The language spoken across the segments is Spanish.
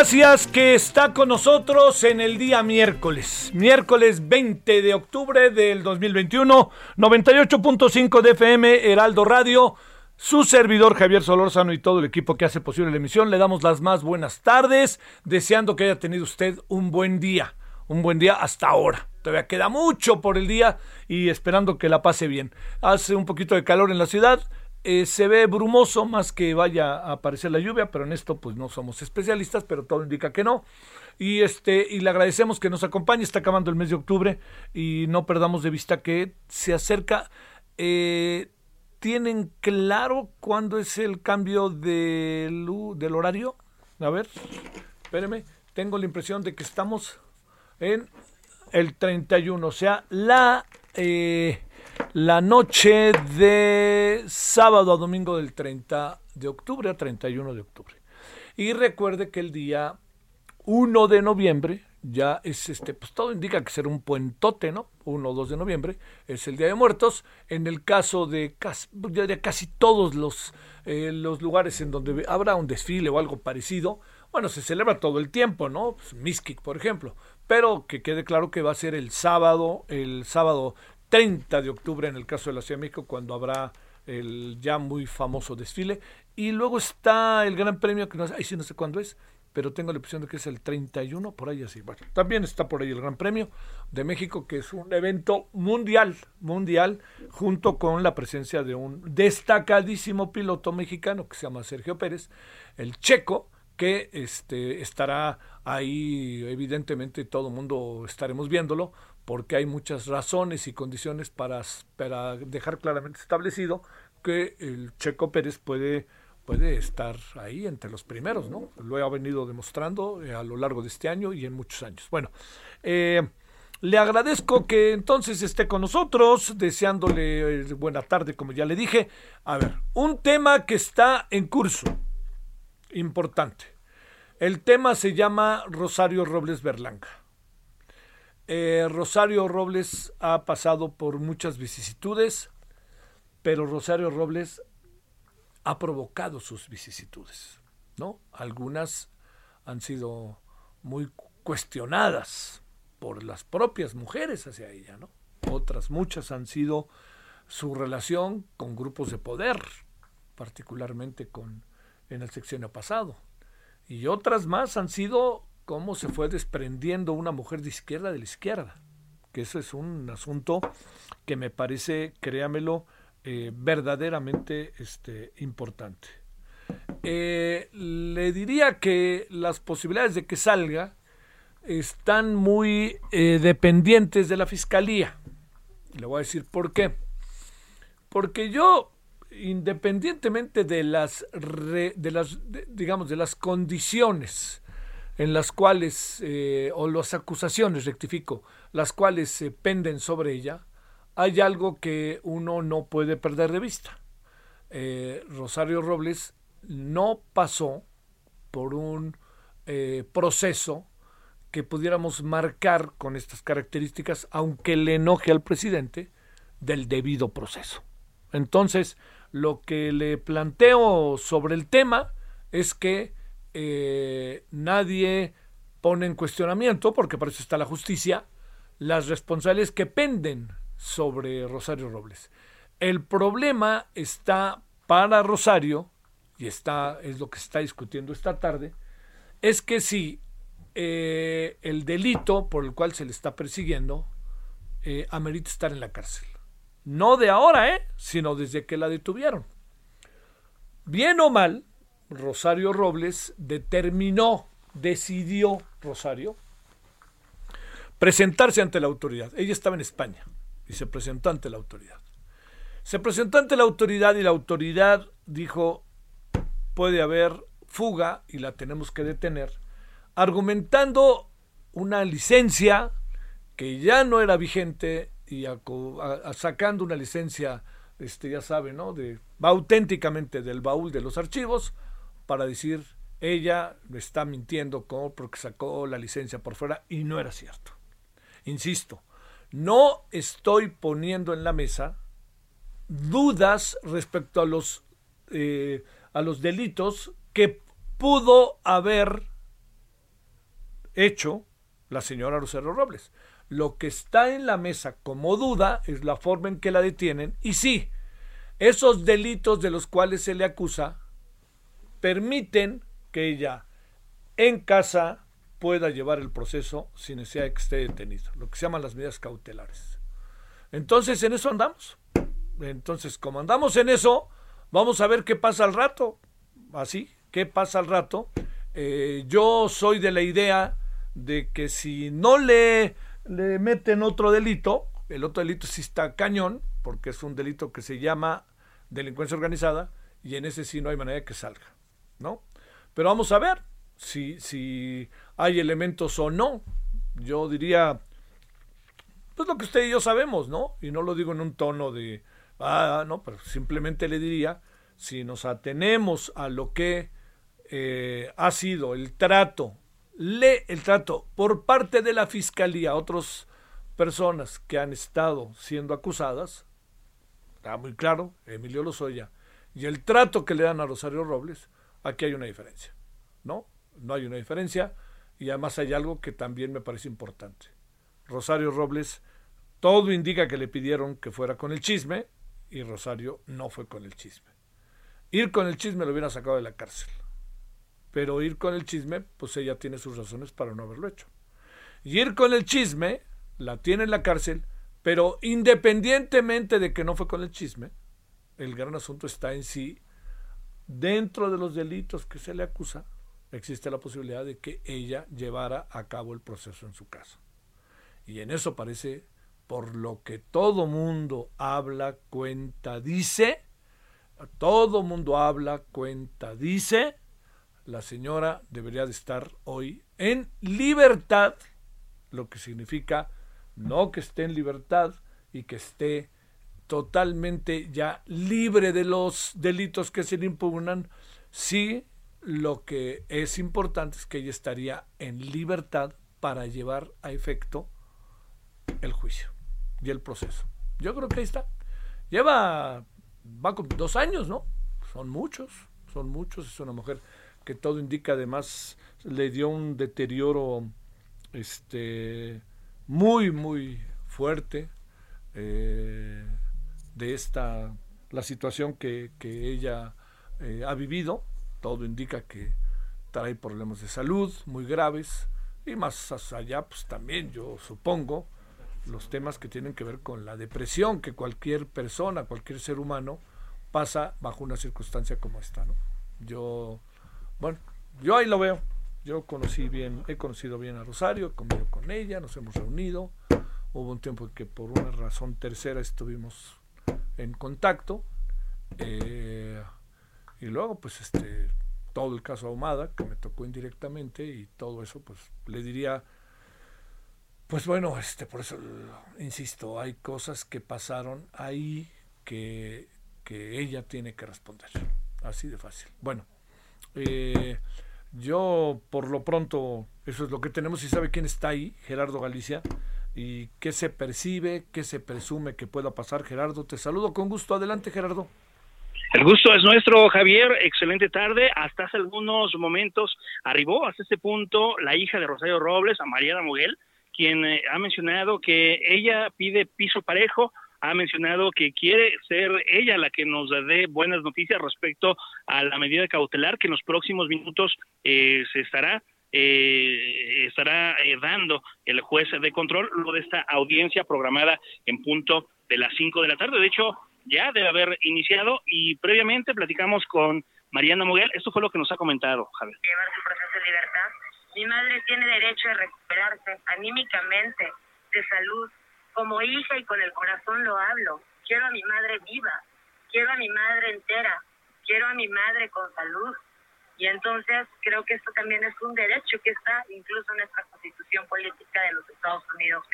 Gracias que está con nosotros en el día miércoles, miércoles 20 de octubre del 2021, 98.5 de FM, Heraldo Radio, su servidor Javier Solórzano y todo el equipo que hace posible la emisión, le damos las más buenas tardes, deseando que haya tenido usted un buen día, un buen día hasta ahora. Todavía queda mucho por el día y esperando que la pase bien. Hace un poquito de calor en la ciudad, eh, se ve brumoso más que vaya a aparecer la lluvia, pero en esto pues no somos especialistas, pero todo indica que no. Y este y le agradecemos que nos acompañe, está acabando el mes de octubre y no perdamos de vista que se acerca eh, ¿Tienen claro cuándo es el cambio del, del horario? A ver, espéreme. Tengo la impresión de que estamos en el 31, o sea, la, eh, la noche de sábado a domingo del 30 de octubre a 31 de octubre. Y recuerde que el día 1 de noviembre ya es este, pues todo indica que será un puentote, ¿no? 1 o 2 de noviembre es el Día de Muertos. En el caso de casi, casi todos los, eh, los lugares en donde habrá un desfile o algo parecido, bueno, se celebra todo el tiempo, ¿no? Pues, por ejemplo. Pero que quede claro que va a ser el sábado, el sábado 30 de octubre en el caso de la Ciudad de México, cuando habrá el ya muy famoso desfile. Y luego está el Gran Premio, que no, ahí sí no sé cuándo es, pero tengo la impresión de que es el 31, por ahí así. Bueno, también está por ahí el Gran Premio de México, que es un evento mundial, mundial, junto con la presencia de un destacadísimo piloto mexicano que se llama Sergio Pérez, el checo, que este, estará ahí, evidentemente todo el mundo estaremos viéndolo, porque hay muchas razones y condiciones para, para dejar claramente establecido que el checo Pérez puede puede estar ahí entre los primeros, ¿no? Lo ha venido demostrando eh, a lo largo de este año y en muchos años. Bueno, eh, le agradezco que entonces esté con nosotros, deseándole eh, buena tarde, como ya le dije. A ver, un tema que está en curso, importante. El tema se llama Rosario Robles Berlanga. Eh, Rosario Robles ha pasado por muchas vicisitudes, pero Rosario Robles ha provocado sus vicisitudes, ¿no? Algunas han sido muy cuestionadas por las propias mujeres hacia ella, ¿no? Otras muchas han sido su relación con grupos de poder, particularmente con en el sexenio pasado. Y otras más han sido cómo se fue desprendiendo una mujer de izquierda de la izquierda, que eso es un asunto que me parece, créamelo, eh, verdaderamente este, importante. Eh, le diría que las posibilidades de que salga están muy eh, dependientes de la fiscalía. Le voy a decir por qué. Porque yo, independientemente de las, de las digamos, de las condiciones en las cuales, eh, o las acusaciones, rectifico, las cuales se penden sobre ella, hay algo que uno no puede perder de vista. eh, Rosario Robles no pasó por un eh, proceso que pudiéramos marcar con estas características, aunque le enoje al presidente, del debido proceso. Entonces, lo que le planteo sobre el tema es que eh, nadie pone en cuestionamiento, porque para eso está la justicia, las responsabilidades que penden sobre Rosario Robles. El problema está para Rosario, y está, es lo que se está discutiendo esta tarde, es que si eh, el delito por el cual se le está persiguiendo eh, amerita estar en la cárcel. No de ahora, ¿eh? sino desde que la detuvieron. Bien o mal, Rosario Robles determinó, decidió Rosario, presentarse ante la autoridad. Ella estaba en España y se presentó ante la autoridad. Se presentó ante la autoridad y la autoridad dijo, puede haber fuga y la tenemos que detener, argumentando una licencia que ya no era vigente y sacando una licencia, este, ya sabe, ¿no? De, auténticamente del baúl de los archivos para decir ella está mintiendo porque sacó la licencia por fuera y no era cierto. Insisto, no estoy poniendo en la mesa dudas respecto a los, eh, a los delitos que pudo haber hecho la señora Rosero Robles. Lo que está en la mesa como duda es la forma en que la detienen y sí, esos delitos de los cuales se le acusa permiten que ella en casa pueda llevar el proceso sin necesidad de que esté detenido, lo que se llaman las medidas cautelares. Entonces en eso andamos. Entonces, como andamos en eso, vamos a ver qué pasa al rato. Así, qué pasa al rato. Eh, yo soy de la idea de que si no le, le meten otro delito, el otro delito sí está cañón, porque es un delito que se llama delincuencia organizada, y en ese sí no hay manera de que salga, ¿no? Pero vamos a ver si, si hay elementos o no. Yo diría, pues lo que usted y yo sabemos, ¿no? Y no lo digo en un tono de, ah, no, pero simplemente le diría, si nos atenemos a lo que eh, ha sido el trato, le, el trato por parte de la fiscalía a otras personas que han estado siendo acusadas, está muy claro, Emilio Lozoya, y el trato que le dan a Rosario Robles, aquí hay una diferencia, ¿no? No hay una diferencia, y además hay algo que también me parece importante. Rosario Robles, todo indica que le pidieron que fuera con el chisme, y Rosario no fue con el chisme. Ir con el chisme lo hubiera sacado de la cárcel pero ir con el chisme, pues ella tiene sus razones para no haberlo hecho. Y ir con el chisme, la tiene en la cárcel, pero independientemente de que no fue con el chisme, el gran asunto está en sí, dentro de los delitos que se le acusa, existe la posibilidad de que ella llevara a cabo el proceso en su casa. Y en eso parece, por lo que todo mundo habla, cuenta, dice, todo mundo habla, cuenta, dice, la señora debería de estar hoy en libertad, lo que significa no que esté en libertad y que esté totalmente ya libre de los delitos que se le impugnan, sí lo que es importante es que ella estaría en libertad para llevar a efecto el juicio y el proceso. Yo creo que ahí está. Lleva, va con dos años, ¿no? Son muchos, son muchos, es una mujer que todo indica además le dio un deterioro este muy muy fuerte eh, de esta la situación que, ella eh, ha vivido todo indica que trae problemas de salud muy graves y más allá pues también yo supongo los temas que tienen que ver con la depresión que cualquier persona cualquier ser humano pasa bajo una circunstancia como esta no yo bueno, yo ahí lo veo. Yo conocí bien, he conocido bien a Rosario, he comido con ella, nos hemos reunido. Hubo un tiempo en que por una razón tercera estuvimos en contacto. Eh, y luego, pues, este, todo el caso Ahumada, que me tocó indirectamente, y todo eso, pues, le diría, pues bueno, este, por eso insisto, hay cosas que pasaron ahí que que ella tiene que responder. Así de fácil. Bueno, eh, yo por lo pronto, eso es lo que tenemos y sabe quién está ahí, Gerardo Galicia, y qué se percibe, qué se presume que pueda pasar. Gerardo, te saludo con gusto. Adelante, Gerardo. El gusto es nuestro, Javier. Excelente tarde. Hasta hace algunos momentos arribó hasta este punto la hija de Rosario Robles, a Mariana Muguel, quien eh, ha mencionado que ella pide piso parejo, ha mencionado que quiere ser ella la que nos dé buenas noticias respecto a la medida cautelar que en los próximos minutos eh, se estará eh, estará dando el juez de control luego de esta audiencia programada en punto de las 5 de la tarde. De hecho, ya debe haber iniciado y previamente platicamos con Mariana Muguel. Esto fue lo que nos ha comentado, Javier. Llevar su proceso de libertad. Mi madre tiene derecho a recuperarse anímicamente, de salud. Como hija y con el corazón lo hablo. Quiero a mi madre viva. Quiero a mi madre entera. Quiero a mi madre con salud. Y entonces creo que esto también es un derecho que está incluso en nuestra constitución política de los Estados Unidos.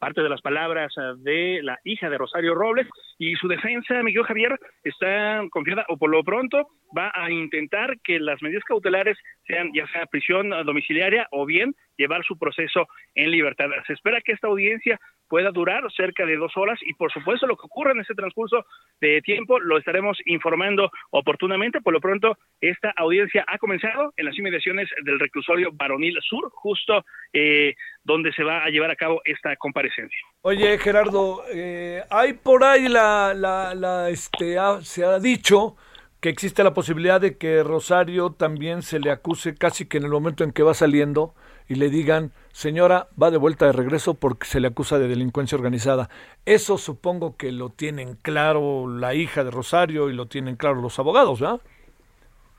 Parte de las palabras eh, de la hija de Rosario Robles y su defensa, Miguel Javier, está confiada o por lo pronto va a intentar que las medidas cautelares sean ya sea prisión domiciliaria o bien llevar su proceso en libertad. Se espera que esta audiencia pueda durar cerca de dos horas y por supuesto lo que ocurra en ese transcurso de tiempo lo estaremos informando oportunamente. Por lo pronto, esta audiencia ha comenzado en las inmediaciones del reclusorio Baronil Sur, justo eh, donde se va a llevar a cabo esta comparecencia. Oye, Gerardo, eh, hay por ahí la, la, la este, se ha dicho que existe la posibilidad de que Rosario también se le acuse casi que en el momento en que va saliendo y le digan, señora, va de vuelta de regreso porque se le acusa de delincuencia organizada. Eso supongo que lo tienen claro la hija de Rosario y lo tienen claro los abogados, ¿verdad?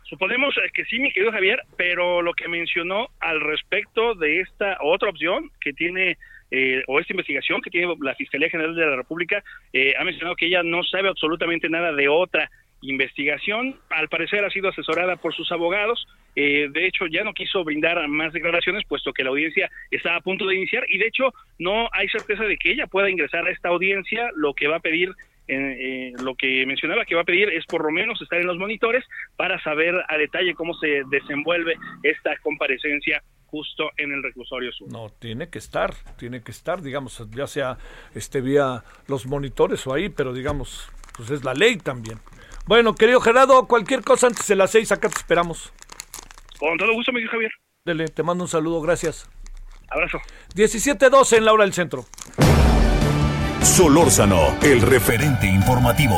Suponemos eh, que sí, mi querido Javier, pero lo que mencionó al respecto de esta otra opción que tiene eh, o esta investigación que tiene la Fiscalía General de la República, eh, ha mencionado que ella no sabe absolutamente nada de otra investigación. Al parecer ha sido asesorada por sus abogados. Eh, de hecho, ya no quiso brindar más declaraciones, puesto que la audiencia está a punto de iniciar. Y de hecho, no hay certeza de que ella pueda ingresar a esta audiencia. Lo que va a pedir, eh, eh, lo que mencionaba que va a pedir es por lo menos estar en los monitores para saber a detalle cómo se desenvuelve esta comparecencia justo en el reclusorio sur. No, tiene que estar, tiene que estar, digamos, ya sea este vía los monitores o ahí, pero digamos, pues es la ley también. Bueno, querido Gerardo, cualquier cosa antes de las seis, acá te esperamos. Con todo gusto, mi Javier. Dele, te mando un saludo, gracias. Abrazo. 17-12 en la hora del centro. Solórzano, el referente informativo.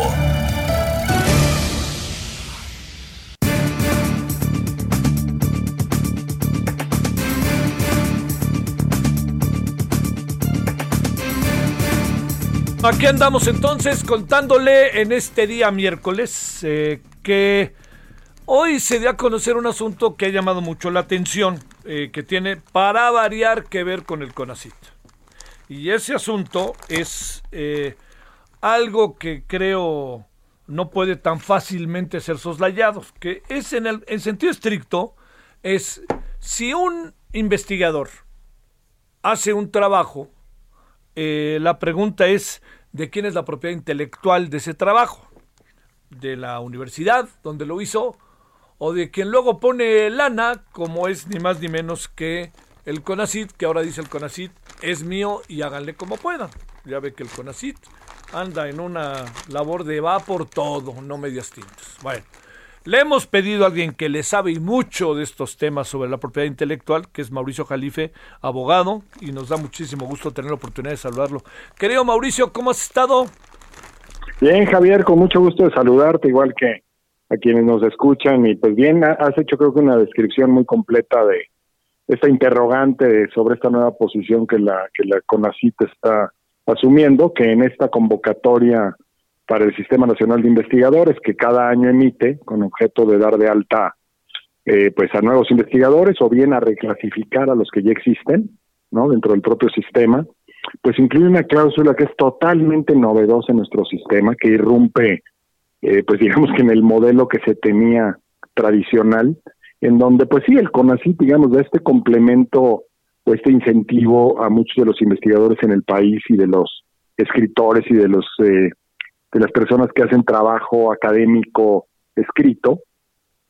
Aquí andamos entonces contándole en este día miércoles eh, que hoy se dio a conocer un asunto que ha llamado mucho la atención, eh, que tiene para variar que ver con el CONACIT. Y ese asunto es eh, algo que creo no puede tan fácilmente ser soslayado, que es en el en sentido estricto, es si un investigador hace un trabajo, la pregunta es de quién es la propiedad intelectual de ese trabajo, de la universidad donde lo hizo, o de quien luego pone lana, como es ni más ni menos que el CONACIT, que ahora dice el CONACIT, es mío y háganle como puedan. Ya ve que el CONACIT anda en una labor de va por todo, no medias tintas. Bueno, le hemos pedido a alguien que le sabe mucho de estos temas sobre la propiedad intelectual, que es Mauricio Jalife, abogado, y nos da muchísimo gusto tener la oportunidad de saludarlo. Querido Mauricio, ¿cómo has estado? Bien, Javier, con mucho gusto de saludarte, igual que a quienes nos escuchan. Y pues bien, has hecho creo que una descripción muy completa de esta interrogante sobre esta nueva posición que la, que la CONACIT está asumiendo, que en esta convocatoria para el Sistema Nacional de Investigadores que cada año emite con objeto de dar de alta eh, pues a nuevos investigadores o bien a reclasificar a los que ya existen no dentro del propio sistema pues incluye una cláusula que es totalmente novedosa en nuestro sistema que irrumpe eh, pues digamos que en el modelo que se tenía tradicional en donde pues sí el CONACYT digamos da este complemento o este incentivo a muchos de los investigadores en el país y de los escritores y de los eh, de las personas que hacen trabajo académico escrito,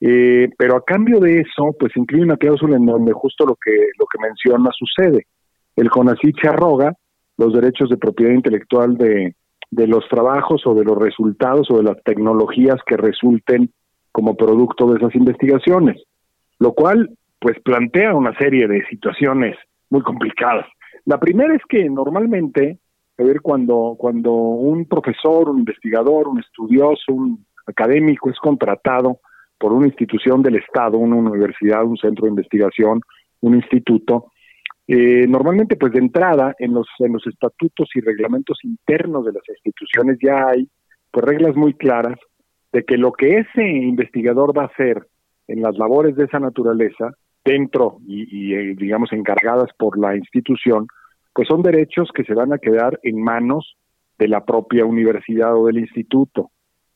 eh, pero a cambio de eso, pues incluye una cláusula en donde justo lo que, lo que menciona sucede. El CONACYT se arroga los derechos de propiedad intelectual de, de los trabajos o de los resultados o de las tecnologías que resulten como producto de esas investigaciones, lo cual pues plantea una serie de situaciones muy complicadas. La primera es que normalmente, a ver, cuando, cuando un profesor, un investigador, un estudioso, un académico es contratado por una institución del Estado, una universidad, un centro de investigación, un instituto, eh, normalmente, pues de entrada, en los, en los estatutos y reglamentos internos de las instituciones ya hay pues reglas muy claras de que lo que ese investigador va a hacer en las labores de esa naturaleza, dentro y, eh, digamos encargadas por la institución, pues son derechos que se van a quedar en manos de la propia universidad o del instituto,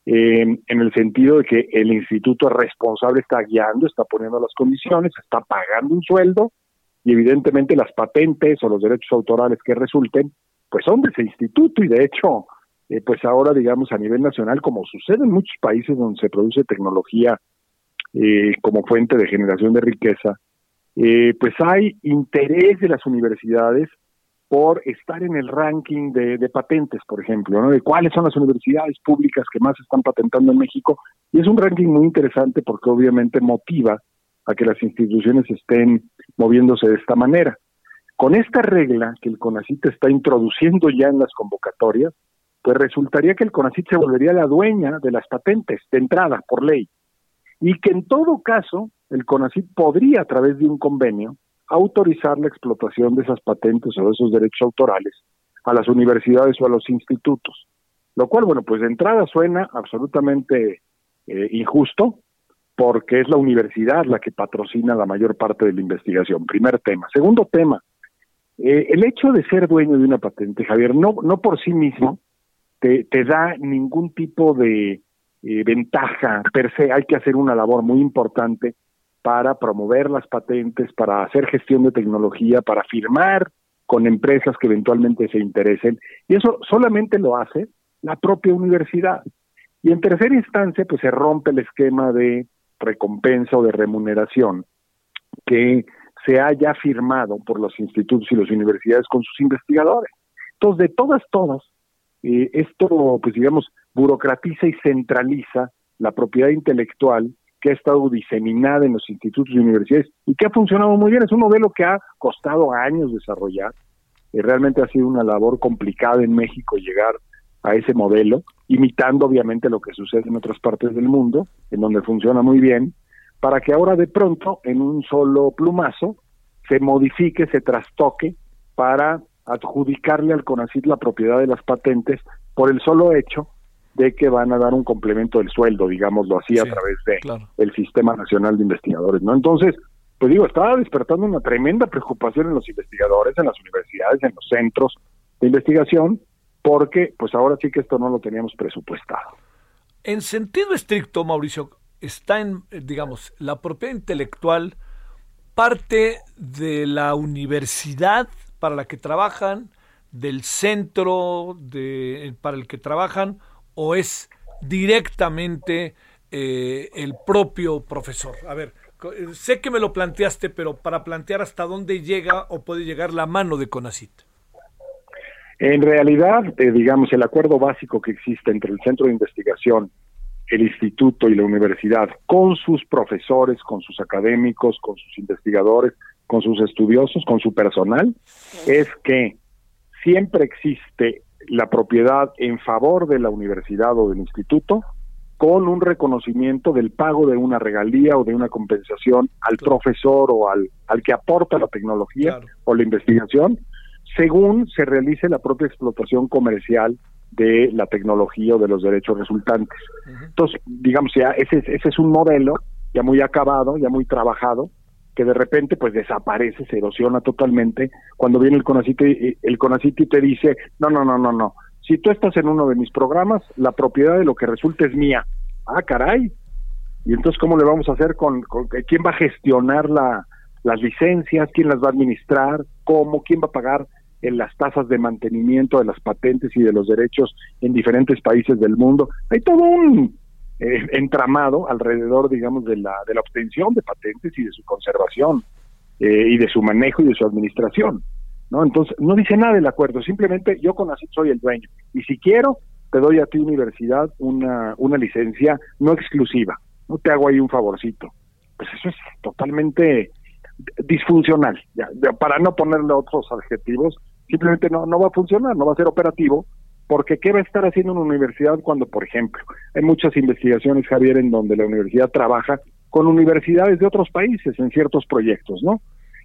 eh, en el sentido de que el instituto responsable está guiando, está poniendo las condiciones, está pagando un sueldo y evidentemente las patentes o los derechos autorales que resulten, pues son de ese instituto y de hecho, eh, pues ahora digamos a nivel nacional, como sucede en muchos países donde se produce tecnología eh, como fuente de generación de riqueza, eh, pues hay interés de las universidades por estar en el ranking de, patentes, por ejemplo, ¿no? de cuáles son las universidades públicas que más están patentando en México. Y es un ranking muy interesante porque obviamente motiva a que las instituciones estén moviéndose de esta manera. Con esta regla que el CONACIT está introduciendo ya en las convocatorias, pues resultaría que el CONACIT se volvería la dueña de las patentes de entrada por ley y que en todo caso el CONACIT podría a través de un convenio autorizar la explotación de esas patentes o de esos derechos autorales a las universidades o a los institutos. Lo cual, bueno, pues de entrada suena absolutamente eh, injusto, porque es la universidad la que patrocina la mayor parte de la investigación. Primer tema. Segundo tema, eh, el hecho de ser dueño de una patente, Javier, no, no por sí mismo te, da ningún tipo de eh, ventaja per se. Hay que hacer una labor muy importante para promover las patentes, para hacer gestión de tecnología, para firmar con empresas que eventualmente se interesen. Y eso solamente lo hace la propia universidad. Y en tercera instancia, pues se rompe el esquema de recompensa o de remuneración que se haya firmado por los institutos y las universidades con sus investigadores. Entonces, de todas, todas, eh, esto, pues digamos, burocratiza y centraliza la propiedad intelectual que ha estado diseminada en los institutos y universidades y que ha funcionado muy bien. Es un modelo que ha costado años desarrollar. y realmente ha sido una labor complicada en México llegar a ese modelo, imitando obviamente lo que sucede en otras partes del mundo, en donde funciona muy bien, para que ahora de pronto, en un solo plumazo, se modifique, se trastoque para adjudicarle al CONACIT la propiedad de las patentes por el solo hecho de que van a dar un complemento del sueldo, digámoslo así, a través de el Sistema Nacional de Investigadores, ¿no? Entonces, pues digo, estaba despertando una tremenda preocupación en los investigadores, en las universidades, en los centros de investigación, porque pues ahora sí que esto no lo teníamos presupuestado. En sentido estricto, Mauricio, está en, digamos, la propiedad intelectual parte de la universidad para la que trabajan, del centro de, para el que trabajan, o es directamente eh, el propio profesor. A ver, sé que me lo planteaste, pero para plantear hasta dónde llega o puede llegar la mano de CONACIT. En realidad, eh, digamos, el acuerdo básico que existe entre el centro de investigación, el instituto y la universidad, con sus profesores, con sus académicos, con sus investigadores, con sus estudiosos, con su personal, es que siempre existe la propiedad en favor de la universidad o del instituto con un reconocimiento del pago de una regalía o de una compensación al profesor o al, al que aporta la tecnología o la investigación según se realice la propia explotación comercial de la tecnología o de los derechos resultantes. Entonces, digamos, ya ese, ese es un modelo ya muy acabado, ya muy trabajado, que de repente pues desaparece, se erosiona totalmente cuando viene el CONACIT y, el CONACIT te dice, no, no, no, no, no, si tú estás en uno de mis programas, la propiedad de lo que resulta es mía. Ah, caray. Y entonces, ¿cómo le vamos a hacer con, con quién va a gestionar la, las licencias, quién las va a administrar, cómo, quién va a pagar en las tasas de mantenimiento de las patentes y de los derechos en diferentes países del mundo. Hay todo un eh, entramado alrededor, digamos, de la, de la obtención de patentes y de su conservación eh, y de su manejo y de su administración. ¿no? Entonces, no dice nada del acuerdo, simplemente yo con así soy el dueño. Y si quiero, te doy a ti, universidad, una, una licencia no exclusiva. No te hago ahí un favorcito. Pues eso es totalmente disfuncional. Ya, para no ponerle otros adjetivos, simplemente no, no va a funcionar, no va a ser operativo, porque ¿qué va a estar haciendo una universidad cuando, por ejemplo, hay muchas investigaciones, Javier, en donde la universidad trabaja con universidades de otros países en ciertos proyectos, ¿no?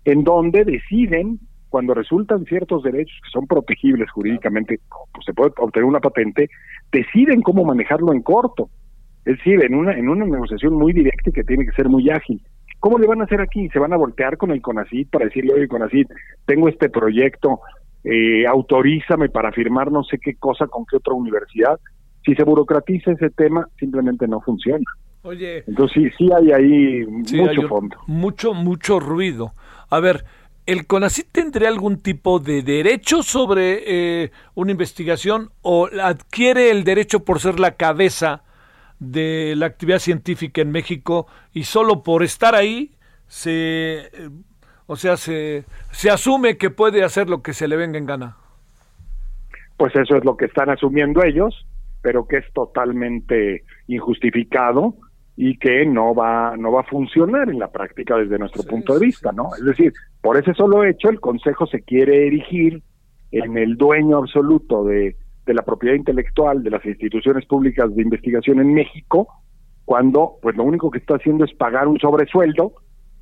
En donde deciden cuando resultan ciertos derechos que son protegibles jurídicamente, pues se puede obtener una patente, deciden cómo manejarlo en corto. Es decir, en una, en una negociación muy directa y que tiene que ser muy ágil. ¿Cómo le van a hacer aquí? ¿Se van a voltear con el CONACID para decirle, oye, CONACID, tengo este proyecto, eh, autorízame para firmar no sé qué cosa con qué otra universidad? Si se burocratiza ese tema, simplemente no funciona. Oye. Entonces sí, sí hay ahí mucho fondo. Mucho, mucho ruido. A ver, ¿el CONACYT tendría algún tipo de derecho sobre eh, una investigación o adquiere el derecho por ser la cabeza de la actividad científica en México y solo por estar ahí se, eh, o sea, se, se asume que puede hacer lo que se le venga en gana? Pues eso es lo que están asumiendo ellos, pero que es totalmente injustificado y que no va no va a funcionar en la práctica desde nuestro punto de vista, ¿no? Es decir, por ese solo hecho el Consejo se quiere erigir en el dueño absoluto de, de la propiedad intelectual de las instituciones públicas de investigación en México, cuando pues lo único que está haciendo es pagar un sobresueldo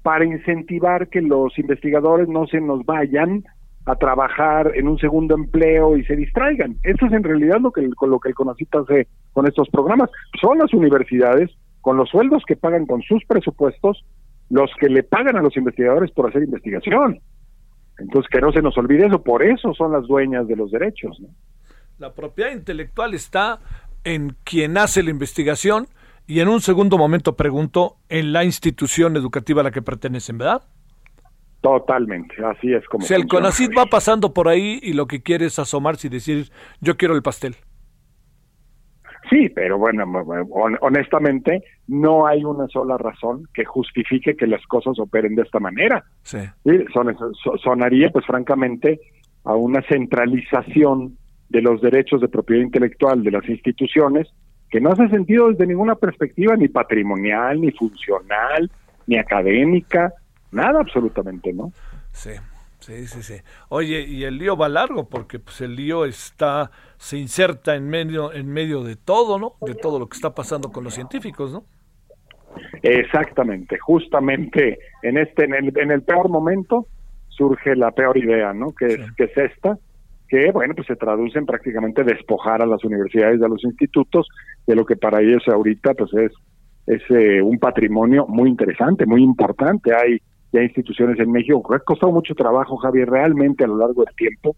para incentivar que los investigadores no se nos vayan a trabajar en un segundo empleo y se distraigan. Eso es en realidad lo que con lo que el CONACYT hace con estos programas. Son las universidades con los sueldos que pagan con sus presupuestos, los que le pagan a los investigadores por hacer investigación. Entonces, que no se nos olvide eso, por eso son las dueñas de los derechos. La propiedad intelectual está en quien hace la investigación y en un segundo momento pregunto, en la institución educativa a la que pertenecen, ¿verdad? Totalmente, así es como. Si el CONACID va pasando por ahí y lo que quiere es asomarse y decir, yo quiero el pastel. Sí, pero bueno, honestamente, no hay una sola razón que justifique que las cosas operen de esta manera. Sí. sonaría, pues francamente, a una centralización de los derechos de propiedad intelectual de las instituciones que no hace sentido desde ninguna perspectiva, ni patrimonial, ni funcional, ni académica, nada absolutamente, ¿no? Sí. Sí, sí, sí. Oye, y el lío va largo porque pues el lío está se inserta en medio en medio de todo, ¿no? De todo lo que está pasando con los científicos, ¿no? Exactamente, justamente en este en el, en el peor momento surge la peor idea, ¿no? Que es que es esta, que bueno, pues se traduce en prácticamente despojar a las universidades y a los institutos de lo que para ellos ahorita pues es es eh, un patrimonio muy interesante, muy importante. Hay ya instituciones en México que ha costado mucho trabajo, Javier, realmente a lo largo del tiempo,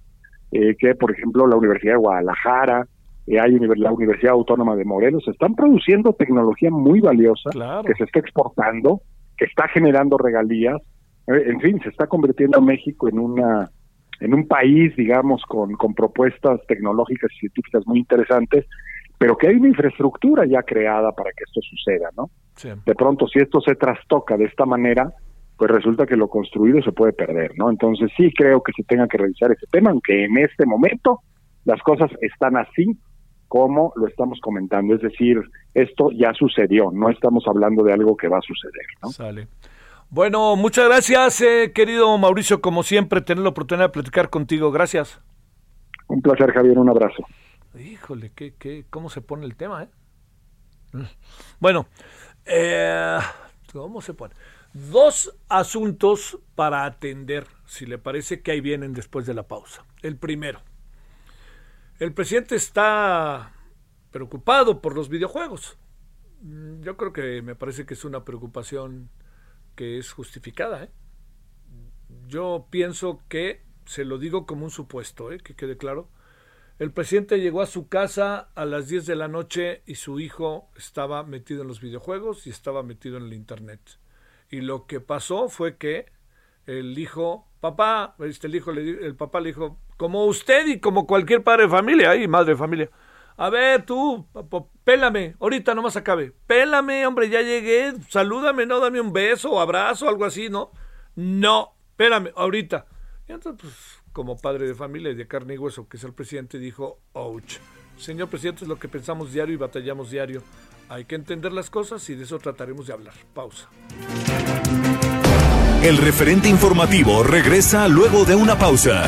eh, que por ejemplo la Universidad de Guadalajara, eh, hay la Universidad Autónoma de Morelos, están produciendo tecnología muy valiosa que se está exportando, que está generando regalías, eh, en fin, se está convirtiendo México en una en un país, digamos, con, con propuestas tecnológicas y científicas muy interesantes, pero que hay una infraestructura ya creada para que esto suceda, ¿no? De pronto, si esto se trastoca de esta manera, pues resulta que lo construido se puede perder, ¿no? Entonces sí creo que se tenga que revisar ese tema, aunque en este momento las cosas están así como lo estamos comentando, es decir, esto ya sucedió, no estamos hablando de algo que va a suceder, ¿no? Sale. Bueno, muchas gracias, eh, querido Mauricio, como siempre, tener la oportunidad de platicar contigo, gracias. Un placer, Javier, un abrazo. Híjole, ¿qué, qué, ¿cómo se pone el tema, eh? Bueno, eh, ¿cómo se pone? Dos asuntos para atender, si le parece que ahí vienen después de la pausa. El primero, el presidente está preocupado por los videojuegos. Mm, yo creo que me parece que es una preocupación que es justificada. ¿eh? Yo pienso que, se lo digo como un supuesto, ¿eh? que quede claro, el presidente llegó a su casa a las 10 de la noche y su hijo estaba metido en los videojuegos y estaba metido en el Internet. Y lo que pasó fue que el hijo, papá, este, el hijo, el papá le dijo, como usted y como cualquier padre de familia y madre de familia. A ver, tú, pélame, ahorita nomás acabe. Pélame, hombre, ya llegué, salúdame, no, dame un beso abrazo, algo así, ¿no? No, espérame, ahorita. Y entonces, pues, como padre de familia y de carne y hueso, que es el presidente, dijo, ouch. Señor presidente, es lo que pensamos diario y batallamos diario. Hay que entender las cosas y de eso trataremos de hablar. Pausa. El referente informativo regresa luego de una pausa.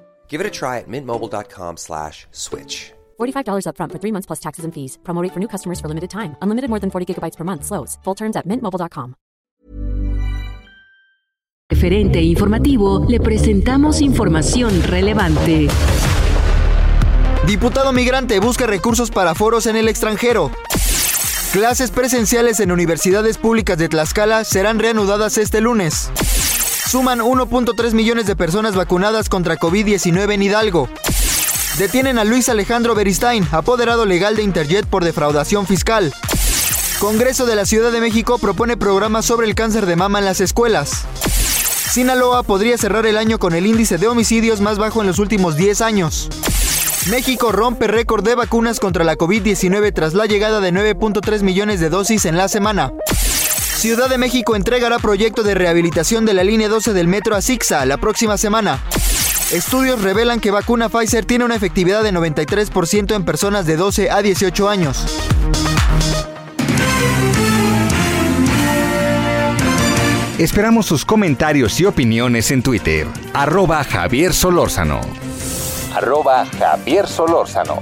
Give it a try at mintmobile.com slash switch. $45 upfront for three months plus taxes and fees. Promo for new customers for limited time. Unlimited more than 40 gigabytes per month. Slows. Full terms at mintmobile.com. Referente informativo, le presentamos información relevante. Diputado migrante busca recursos para foros en el extranjero. Clases presenciales en universidades públicas de Tlaxcala serán reanudadas este lunes. Suman 1.3 millones de personas vacunadas contra COVID-19 en Hidalgo. Detienen a Luis Alejandro Beristain, apoderado legal de Interjet por defraudación fiscal. Congreso de la Ciudad de México propone programas sobre el cáncer de mama en las escuelas. Sinaloa podría cerrar el año con el índice de homicidios más bajo en los últimos 10 años. México rompe récord de vacunas contra la COVID-19 tras la llegada de 9.3 millones de dosis en la semana. Ciudad de México entregará proyecto de rehabilitación de la línea 12 del metro a Sixa la próxima semana. Estudios revelan que vacuna Pfizer tiene una efectividad de 93% en personas de 12 a 18 años. Esperamos sus comentarios y opiniones en Twitter. Arroba Javier Solórzano. Arroba Javier Solórzano.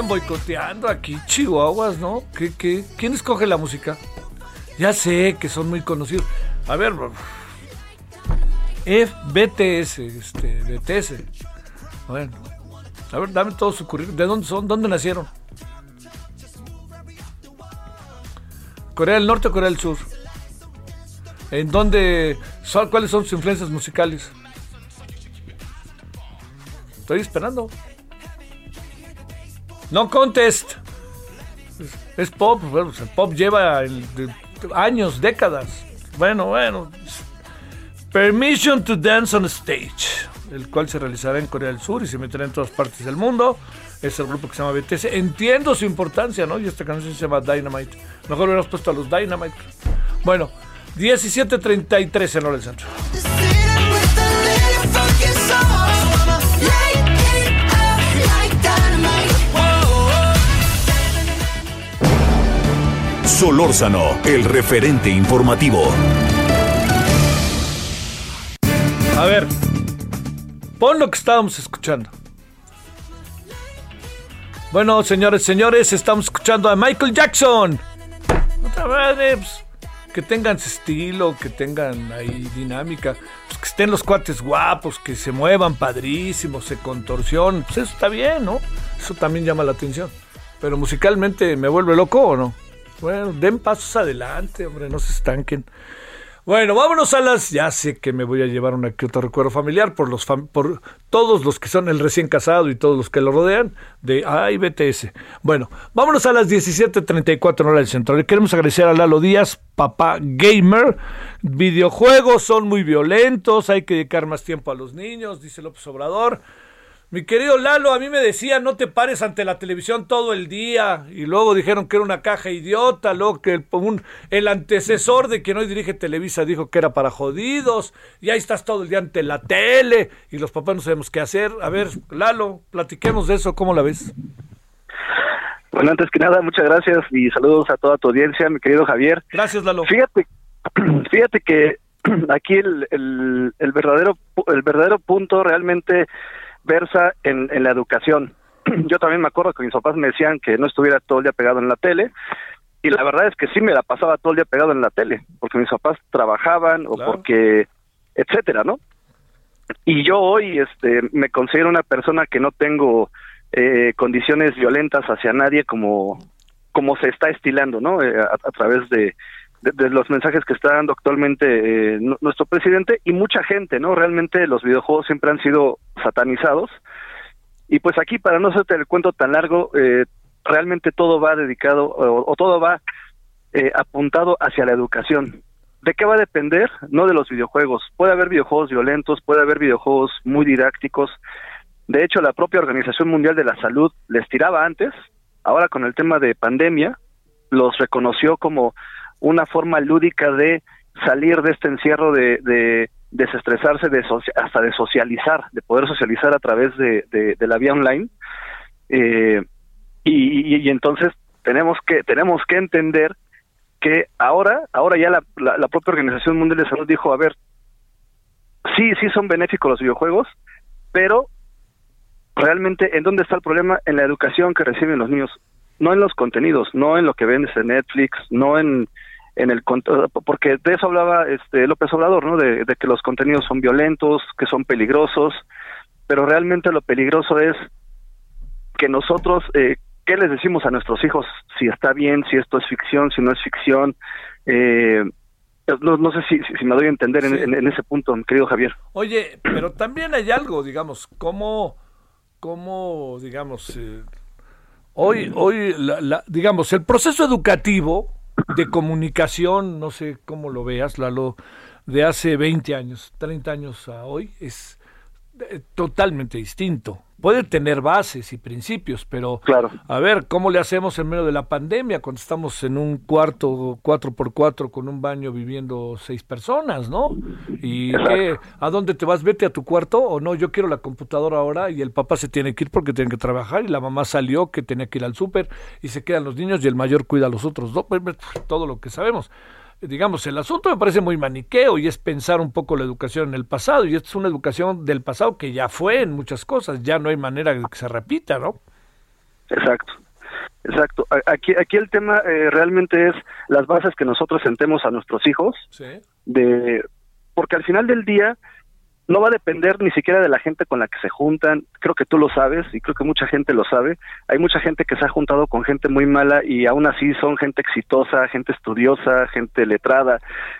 siguen, boicoteando aquí, Chihuahuas, ¿no? ¿Quién escoge la música? Ya sé que son muy conocidos. A ver, F, BTS, este, BTS. Bueno, a ver, dame todo su currículum. ¿De dónde son? ¿Dónde nacieron? ¿Corea del Norte o Corea del Sur? ¿En dónde? ¿Cuáles son sus influencias musicales? Estoy esperando. No contest. Es, pop. Bueno, el pop lleva el- años, décadas. Bueno, bueno. Permission to Dance on Stage, el cual se realizará en Corea del Sur y se meterá en todas partes del mundo. Es el grupo que se llama BTS. Entiendo su importancia, ¿no? Y esta canción se llama Dynamite. Mejor hubiéramos puesto a los Dynamite. Bueno, 17.33 en hora del centro. Solórzano, el referente informativo. A ver, pon lo que estábamos escuchando. Bueno, señores, señores, estamos escuchando a Michael Jackson. Otra vez, pues, que tengan estilo, que tengan ahí dinámica, pues, que estén los cuates guapos, que se muevan padrísimos, se contorsionen, pues eso está bien, ¿no? Eso también llama la atención. Pero musicalmente me vuelve loco o no. Bueno, den pasos adelante, hombre, no se estanquen. Bueno, vámonos a las. Ya sé que me voy a llevar una que otro recuerdo familiar por los por todos los que son el recién casado y todos los que lo rodean de ay BTS. Bueno, vámonos a las 17:34 hora del centro. Le queremos agradecer a Lalo Díaz, papá gamer. Videojuegos son muy violentos, hay que dedicar más tiempo a los niños, dice López Obrador. Mi querido Lalo, a mí me decía no te pares ante la televisión todo el día y luego dijeron que era una caja idiota, luego que el, el antecesor de quien hoy dirige Televisa dijo que era para jodidos y ahí estás todo el día ante la tele y los papás no sabemos qué hacer. A ver, Lalo, platiquemos de eso, ¿cómo la ves? Bueno, antes que nada, muchas gracias y saludos a toda tu audiencia, mi querido Javier. Gracias, Lalo. Fíjate, fíjate que aquí el, el, el verdadero el verdadero punto realmente versa en, en la educación. Yo también me acuerdo que mis papás me decían que no estuviera todo el día pegado en la tele, y la verdad es que sí me la pasaba todo el día pegado en la tele, porque mis papás trabajaban o porque, etcétera, ¿no? Y yo hoy este, me considero una persona que no tengo eh, condiciones violentas hacia nadie como, como se está estilando, ¿no? Eh, a, a, través de, de, los mensajes que está dando actualmente eh, nuestro presidente y mucha gente, ¿no? Realmente los videojuegos siempre han sido satanizados. Y pues aquí, para no hacerte el cuento tan largo, eh, realmente todo va dedicado o, o todo va eh, apuntado hacia la educación. ¿De qué va a depender? No de los videojuegos. Puede haber videojuegos violentos, puede haber videojuegos muy didácticos. De hecho, la propia Organización Mundial de la Salud les tiraba antes, ahora con el tema de pandemia, los reconoció como una forma lúdica de salir de este encierro, de, de desestresarse, de hasta de socializar, de poder socializar a través de, la vía online. Eh, y, entonces tenemos que tenemos que entender que ahora ahora ya la, la, la, propia Organización Mundial de Salud dijo, a ver, sí, sí son benéficos los videojuegos, pero realmente en dónde está el problema en la educación que reciben los niños, no en los contenidos, no en lo que vendes en Netflix, no en en el porque de eso hablaba este López Obrador, ¿no? De, de, que los contenidos son violentos, que son peligrosos, pero realmente lo peligroso es que nosotros eh, qué les decimos a nuestros hijos si está bien, si esto es ficción, si no es ficción. Eh, no, no sé si, si, me doy a entender sí. en, en, ese punto, querido Javier. Oye, pero también hay algo, digamos, cómo, cómo digamos, eh, hoy, hoy, la, la, digamos, el proceso educativo de comunicación, no sé cómo lo veas, Lalo, de hace 20 años, 30 años a hoy, es totalmente distinto. Puede tener bases y principios, pero claro. a ver, ¿cómo le hacemos en medio de la pandemia cuando estamos en un cuarto 4x4 con un baño viviendo seis personas, ¿no? ¿Y qué, a dónde te vas? ¿Vete a tu cuarto o no? Yo quiero la computadora ahora y el papá se tiene que ir porque tiene que trabajar y la mamá salió que tenía que ir al súper y se quedan los niños y el mayor cuida a los otros dos, todo lo que sabemos digamos, el asunto me parece muy maniqueo y es pensar un poco la educación en el pasado y es una educación del pasado que ya fue en muchas cosas, ya no hay manera de que se repita, ¿no? Exacto. Exacto. Aquí, aquí el tema eh, realmente es las bases que nosotros sentemos a nuestros hijos, sí. de porque al final del día no va a depender ni siquiera de la gente con la que se juntan, creo que tú lo sabes y creo que mucha gente lo sabe, hay mucha gente que se ha juntado con gente muy mala y aún así son gente exitosa, gente estudiosa, gente letrada,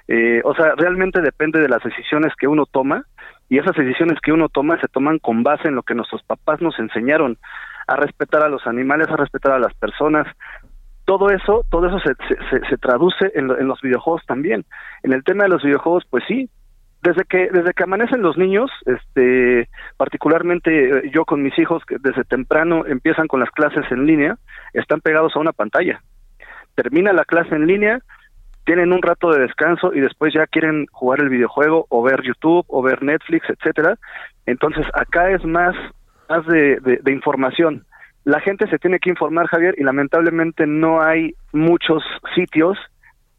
eh, o sea, realmente depende de las decisiones que uno toma y esas decisiones que uno toma se toman con base en lo que nuestros papás nos enseñaron, a respetar a los animales, a respetar a las personas, todo eso, todo eso se, se, se traduce en, lo, en los videojuegos también. En el tema de los videojuegos, pues sí, desde que desde que amanecen los niños este particularmente yo con mis hijos que desde temprano empiezan con las clases en línea están pegados a una pantalla. Termina la clase en línea tienen un rato de descanso y después ya quieren jugar el videojuego o ver YouTube o ver Netflix etcétera. Entonces acá es más más de, de, de información. La gente se tiene que informar Javier y lamentablemente no hay muchos sitios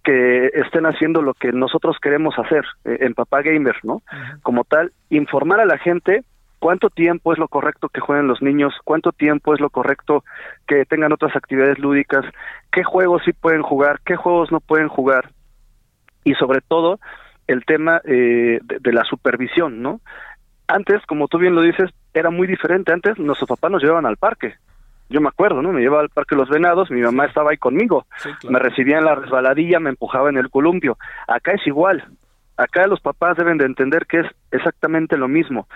que estén haciendo lo que nosotros queremos hacer eh, en Papá Gamer, ¿no? Uh -huh. Como tal, informar a la gente cuánto tiempo es lo correcto que jueguen los niños, cuánto tiempo es lo correcto que tengan otras actividades lúdicas, qué juegos sí pueden jugar, qué juegos no pueden jugar y sobre todo el tema eh, de, de la supervisión, ¿no? Antes, como tú bien lo dices, era muy diferente. Antes nuestros papás nos llevaban al parque, yo me acuerdo, ¿no? Me llevaba al Parque Los Venados, mi mamá estaba ahí conmigo, sí, claro. me recibía en la resbaladilla, me empujaba en el columpio. Acá es igual, Acá los papás deben de entender que es exactamente lo mismo.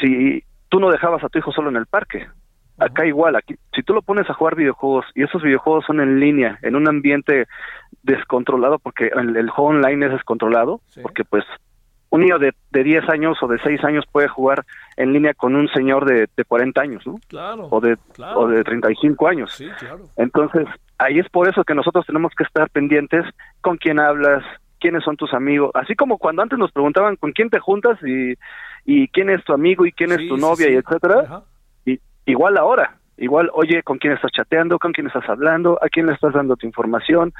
Si tú no dejabas a tu hijo solo en el parque, acá igual, aquí, si tú lo pones a jugar videojuegos y esos videojuegos son en línea, en un ambiente descontrolado, porque el, el juego online es descontrolado, porque pues un niño de, de 10 años o de 6 años puede jugar en línea con un señor de, de 40 años, ¿no? Claro. O de, claro. o de 35 años. Sí, claro. Entonces, ahí es por eso que nosotros tenemos que estar pendientes con quién hablas, quiénes son tus amigos, así como cuando antes nos preguntaban con quién te juntas y, y quién es tu amigo y quién es tu sí, novia sí. y etcétera. Ajá. Y, igual ahora, igual, oye, con quién estás chateando, con quién estás hablando, a quién le estás dando tu información,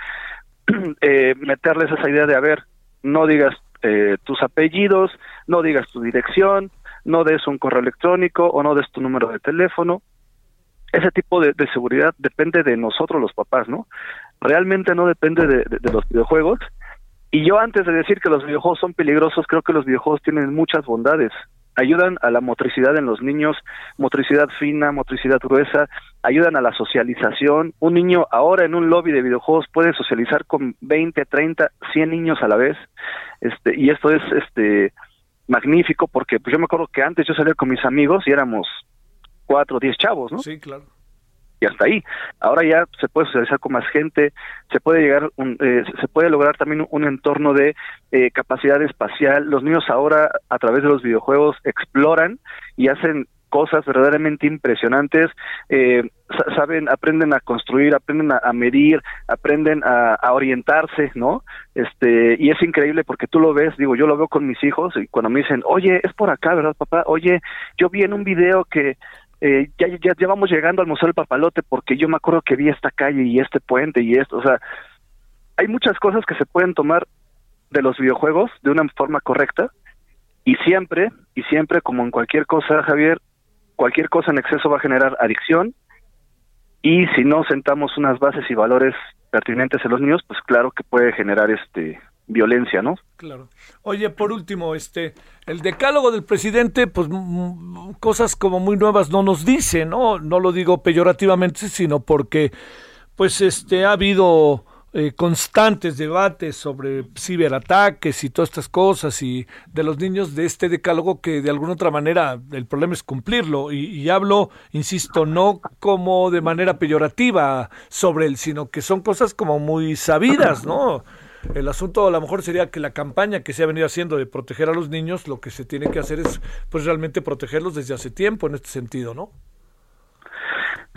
eh, meterles esa idea de, a ver, no digas eh, tus apellidos, no digas tu dirección, no des un correo electrónico o no des tu número de teléfono. Ese tipo de, seguridad depende de nosotros los papás, ¿no? Realmente no depende de, de- de los videojuegos. Y yo antes de decir que los videojuegos son peligrosos, creo que los videojuegos tienen muchas bondades. Ayudan a la motricidad en los niños, motricidad fina, motricidad gruesa, ayudan a la socialización. Un niño ahora en un lobby de videojuegos puede socializar con 20, 30, 100 niños a la vez. Este, y esto es este magnífico porque pues yo me acuerdo que antes yo salía con mis amigos y éramos cuatro, diez chavos, ¿no? Sí, claro. Y hasta ahí. Ahora ya se puede socializar con más gente, se puede llegar, un- eh, se puede lograr también un entorno de eh, capacidad espacial. Los niños ahora a través de los videojuegos exploran y hacen cosas verdaderamente impresionantes, eh, sa- saben, aprenden a construir, aprenden a, a medir, aprenden a, a orientarse, ¿no? Este, y es increíble porque tú lo ves, digo, yo lo veo con mis hijos y cuando me dicen, oye, es por acá, ¿verdad, papá? Oye, yo vi en un video que eh, ya, ya, ya vamos llegando al Museo del Papalote porque yo me acuerdo que vi esta calle y este puente y esto, o sea, hay muchas cosas que se pueden tomar de los videojuegos de una forma correcta y siempre, y siempre como en cualquier cosa, Javier, cualquier cosa en exceso va a generar adicción y si no sentamos unas bases y valores pertinentes en los niños, pues claro que puede generar este violencia, ¿no? Claro. Oye, por último, este, el decálogo del presidente, pues cosas como muy nuevas no nos dice, ¿no? No lo digo peyorativamente, sino porque, pues, este, ha habido eh, constantes debates sobre ciberataques y todas estas cosas y de los niños de este decálogo que de alguna otra manera el problema es cumplirlo y, y hablo, insisto, no como de manera peyorativa sobre él, sino que son cosas como muy sabidas, ¿no? El asunto a lo mejor sería que la campaña que se ha venido haciendo de proteger a los niños, lo que se tiene que hacer es pues realmente protegerlos desde hace tiempo en este sentido, ¿no?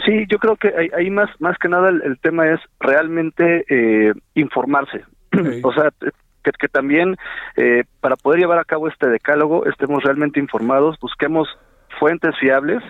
Sí, yo creo que ahí, más más que nada el, el tema es realmente eh, informarse. o sea, que, que también eh, para poder llevar a cabo este decálogo estemos realmente informados, busquemos fuentes fiables,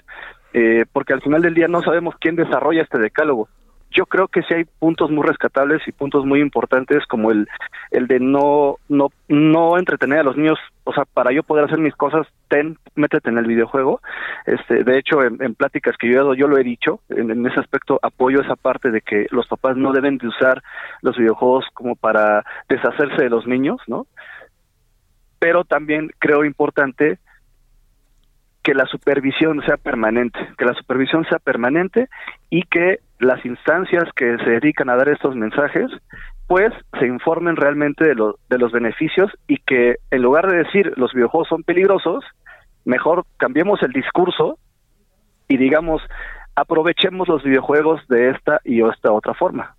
eh, porque al final del día no sabemos quién desarrolla este decálogo. Yo creo que sí hay puntos muy rescatables y puntos muy importantes como el el de no no no entretener a los niños, o sea, para yo poder hacer mis cosas, ten, métete en el videojuego. Este, de hecho, en, pláticas que yo he dado, yo lo he dicho, en, en ese aspecto apoyo esa parte de que los papás no deben de usar los videojuegos como para deshacerse de los niños, ¿no? Pero también creo importante que la supervisión sea permanente, que la supervisión sea permanente y que las instancias que se dedican a dar estos mensajes pues se informen realmente de, lo- de los beneficios y que en lugar de decir los videojuegos son peligrosos, mejor cambiemos el discurso y digamos aprovechemos los videojuegos de esta y esta otra forma.